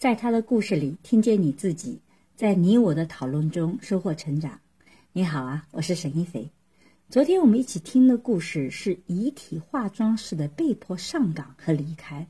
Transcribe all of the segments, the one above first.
在他的故事里听见你自己，在你我的讨论中收获成长。你好啊，我是沈一菲。昨天我们一起听的故事是遗体化妆师的被迫上岗和离开。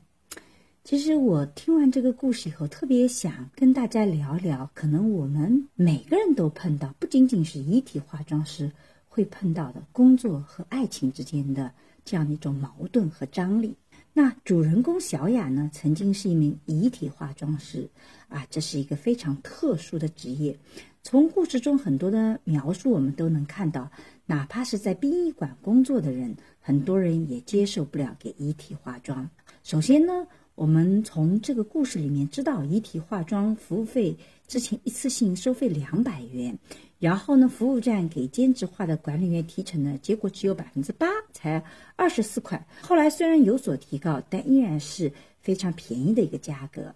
其实我听完这个故事以后，特别想跟大家聊聊，可能我们每个人都碰到，不仅仅是遗体化妆师会碰到的工作和爱情之间的这样的一种矛盾和张力。那主人公小雅呢，曾经是一名遗体化妆师，啊，这是一个非常特殊的职业。从故事中很多的描述，我们都能看到，哪怕是在殡仪馆工作的人，很多人也接受不了给遗体化妆。首先呢，我们从这个故事里面知道，遗体化妆服务费之前一次性收费两百元。然后呢，服务站给兼职化的管理员提成呢，结果只有百分之八，才二十四块。后来虽然有所提高，但依然是非常便宜的一个价格。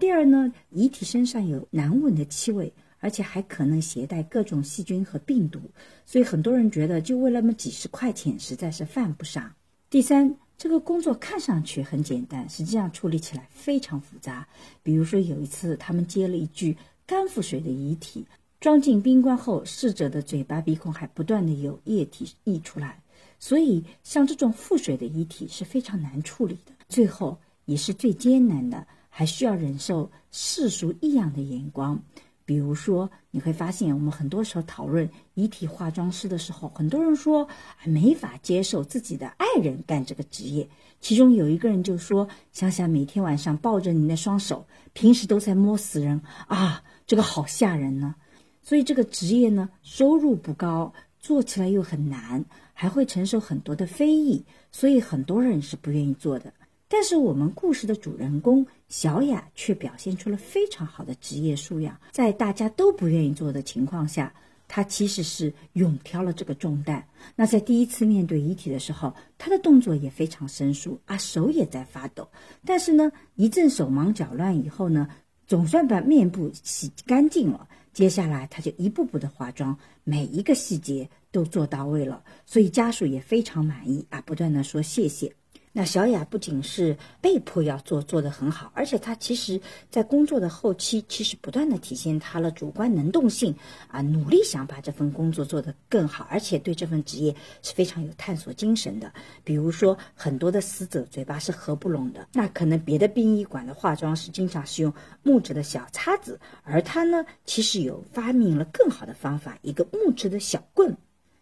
第二呢，遗体身上有难闻的气味，而且还可能携带各种细菌和病毒，所以很多人觉得就为了那么几十块钱，实在是犯不上。第三，这个工作看上去很简单，实际上处理起来非常复杂。比如说有一次，他们接了一具肝腹水的遗体。装进冰棺后，逝者的嘴巴、鼻孔还不断的有液体溢出来，所以像这种腹水的遗体是非常难处理的。最后也是最艰难的，还需要忍受世俗异样的眼光。比如说，你会发现我们很多时候讨论遗体化妆师的时候，很多人说没法接受自己的爱人干这个职业。其中有一个人就说：“想想每天晚上抱着你那双手，平时都在摸死人啊，这个好吓人呢。”所以这个职业呢，收入不高，做起来又很难，还会承受很多的非议，所以很多人是不愿意做的。但是我们故事的主人公小雅却表现出了非常好的职业素养，在大家都不愿意做的情况下，她其实是勇挑了这个重担。那在第一次面对遗体的时候，她的动作也非常生疏啊，手也在发抖。但是呢，一阵手忙脚乱以后呢，总算把面部洗干净了。接下来，她就一步步的化妆，每一个细节都做到位了，所以家属也非常满意啊，不断的说谢谢。那小雅不仅是被迫要做，做得很好，而且她其实在工作的后期，其实不断的体现她的主观能动性啊，努力想把这份工作做得更好，而且对这份职业是非常有探索精神的。比如说，很多的死者嘴巴是合不拢的，那可能别的殡仪馆的化妆师经常是用木质的小叉子，而他呢，其实有发明了更好的方法，一个木质的小棍，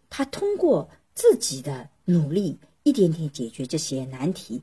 他通过自己的努力。一点点解决这些难题，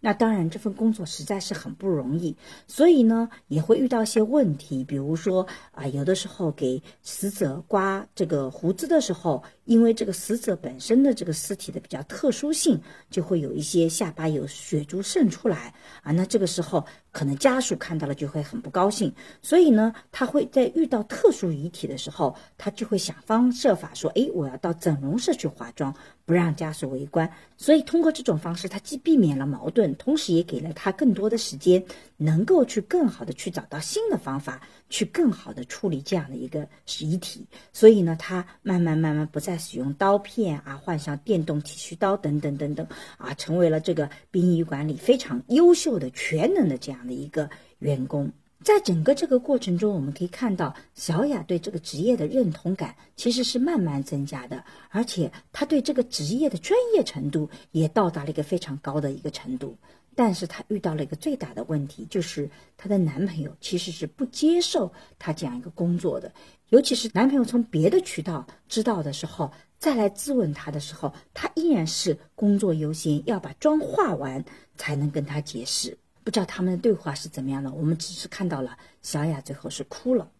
那当然这份工作实在是很不容易，所以呢也会遇到一些问题，比如说啊，有的时候给死者刮这个胡子的时候。因为这个死者本身的这个尸体的比较特殊性，就会有一些下巴有血珠渗出来啊，那这个时候可能家属看到了就会很不高兴，所以呢，他会在遇到特殊遗体的时候，他就会想方设法说，哎，我要到整容室去化妆，不让家属围观。所以通过这种方式，他既避免了矛盾，同时也给了他更多的时间，能够去更好的去找到新的方法。去更好的处理这样的一个遗体，所以呢，他慢慢慢慢不再使用刀片啊，换上电动剃须刀等等等等啊，成为了这个殡仪馆里非常优秀的全能的这样的一个员工。在整个这个过程中，我们可以看到小雅对这个职业的认同感其实是慢慢增加的，而且她对这个职业的专业程度也到达了一个非常高的一个程度。但是她遇到了一个最大的问题，就是她的男朋友其实是不接受她这样一个工作的，尤其是男朋友从别的渠道知道的时候，再来质问她的时候，她依然是工作优先，要把妆化完才能跟他解释。不知道他们的对话是怎么样的，我们只是看到了小雅最后是哭了。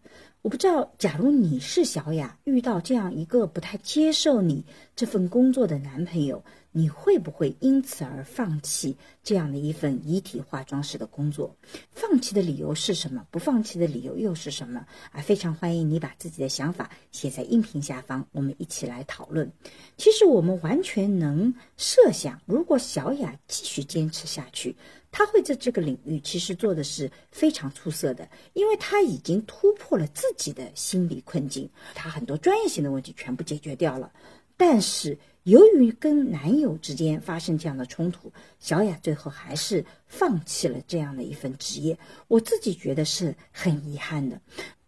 我不知道，假如你是小雅，遇到这样一个不太接受你这份工作的男朋友，你会不会因此而放弃这样的一份遗体化妆师的工作？放弃的理由是什么？不放弃的理由又是什么？啊，非常欢迎你把自己的想法写在音频下方，我们一起来讨论。其实我们完全能设想，如果小雅继续坚持下去。他会在这个领域其实做的是非常出色的，因为他已经突破了自己的心理困境，他很多专业性的问题全部解决掉了。但是由于跟男友之间发生这样的冲突，小雅最后还是放弃了这样的一份职业。我自己觉得是很遗憾的。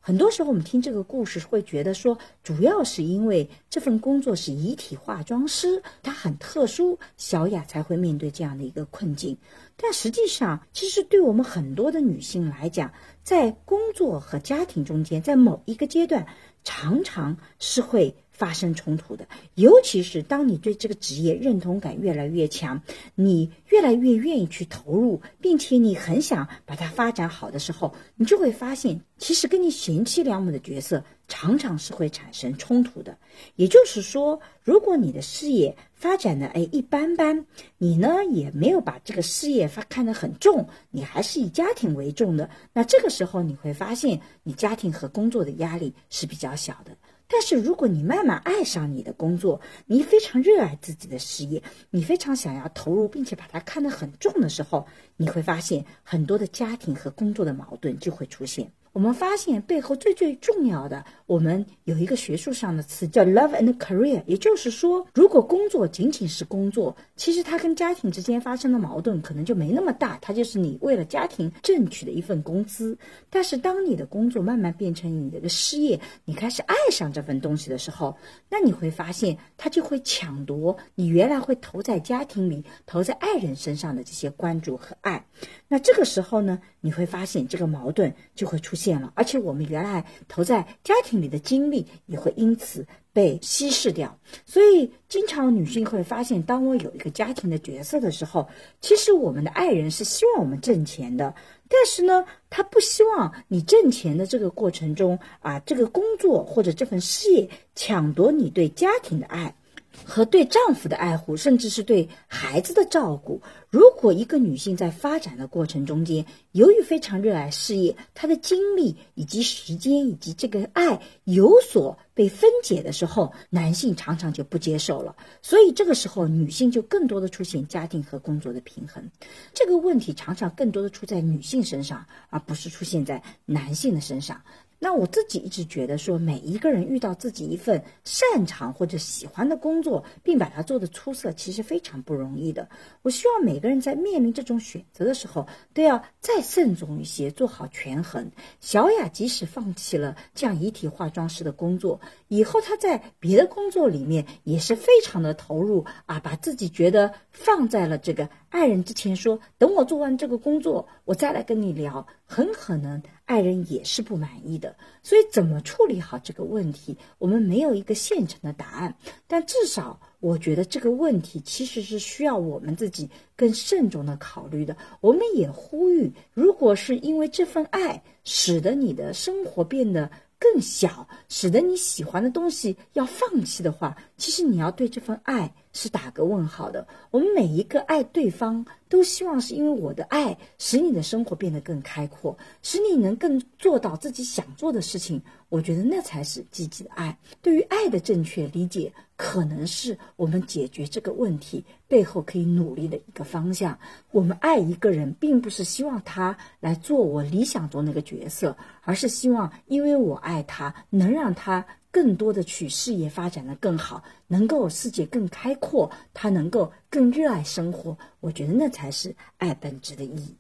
很多时候，我们听这个故事会觉得说，主要是因为这份工作是遗体化妆师，它很特殊，小雅才会面对这样的一个困境。但实际上，其实对我们很多的女性来讲，在工作和家庭中间，在某一个阶段，常常是会。发生冲突的，尤其是当你对这个职业认同感越来越强，你越来越愿意去投入，并且你很想把它发展好的时候，你就会发现，其实跟你贤妻良母的角色常常是会产生冲突的。也就是说，如果你的事业发展的哎一般般，你呢也没有把这个事业发看得很重，你还是以家庭为重的，那这个时候你会发现，你家庭和工作的压力是比较小的。但是，如果你慢慢爱上你的工作，你非常热爱自己的事业，你非常想要投入，并且把它看得很重的时候，你会发现很多的家庭和工作的矛盾就会出现。我们发现背后最最重要的，我们有一个学术上的词叫 love and career，也就是说，如果工作仅仅是工作，其实它跟家庭之间发生的矛盾可能就没那么大，它就是你为了家庭挣取的一份工资。但是当你的工作慢慢变成你的个事业，你开始爱上这份东西的时候，那你会发现它就会抢夺你原来会投在家庭里、投在爱人身上的这些关注和爱。那这个时候呢，你会发现这个矛盾就会出现了，而且我们原来投在家庭里的精力也会因此被稀释掉，所以经常女性会发现，当我有一个家庭的角色的时候，其实我们的爱人是希望我们挣钱的，但是呢，他不希望你挣钱的这个过程中啊，这个工作或者这份事业抢夺你对家庭的爱。和对丈夫的爱护，甚至是对孩子的照顾。如果一个女性在发展的过程中间，由于非常热爱事业，她的精力以及时间以及这个爱有所被分解的时候，男性常常就不接受了。所以这个时候，女性就更多的出现家庭和工作的平衡。这个问题常常更多的出在女性身上，而不是出现在男性的身上。那我自己一直觉得说，每一个人遇到自己一份擅长或者喜欢的工作，并把它做得出色，其实非常不容易的。我希望每个人在面临这种选择的时候，都要再慎重一些，做好权衡。小雅即使放弃了这样遗体化妆师的工作，以后她在别的工作里面也是非常的投入啊，把自己觉得放在了这个爱人之前，说等我做完这个工作，我再来跟你聊。很可能爱人也是不满意的，所以怎么处理好这个问题，我们没有一个现成的答案。但至少，我觉得这个问题其实是需要我们自己更慎重的考虑的。我们也呼吁，如果是因为这份爱使得你的生活变得更小，使得你喜欢的东西要放弃的话，其实你要对这份爱。是打个问号的。我们每一个爱对方，都希望是因为我的爱使你的生活变得更开阔，使你能更做到自己想做的事情。我觉得那才是积极的爱。对于爱的正确理解，可能是我们解决这个问题背后可以努力的一个方向。我们爱一个人，并不是希望他来做我理想中那个角色，而是希望因为我爱他，能让他。更多的去事业发展的更好，能够世界更开阔，他能够更热爱生活，我觉得那才是爱本质的意义。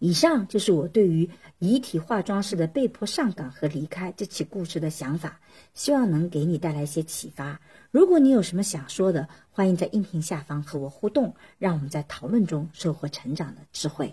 以上就是我对于遗体化妆师的被迫上岗和离开这起故事的想法，希望能给你带来一些启发。如果你有什么想说的，欢迎在音频下方和我互动，让我们在讨论中收获成长的智慧。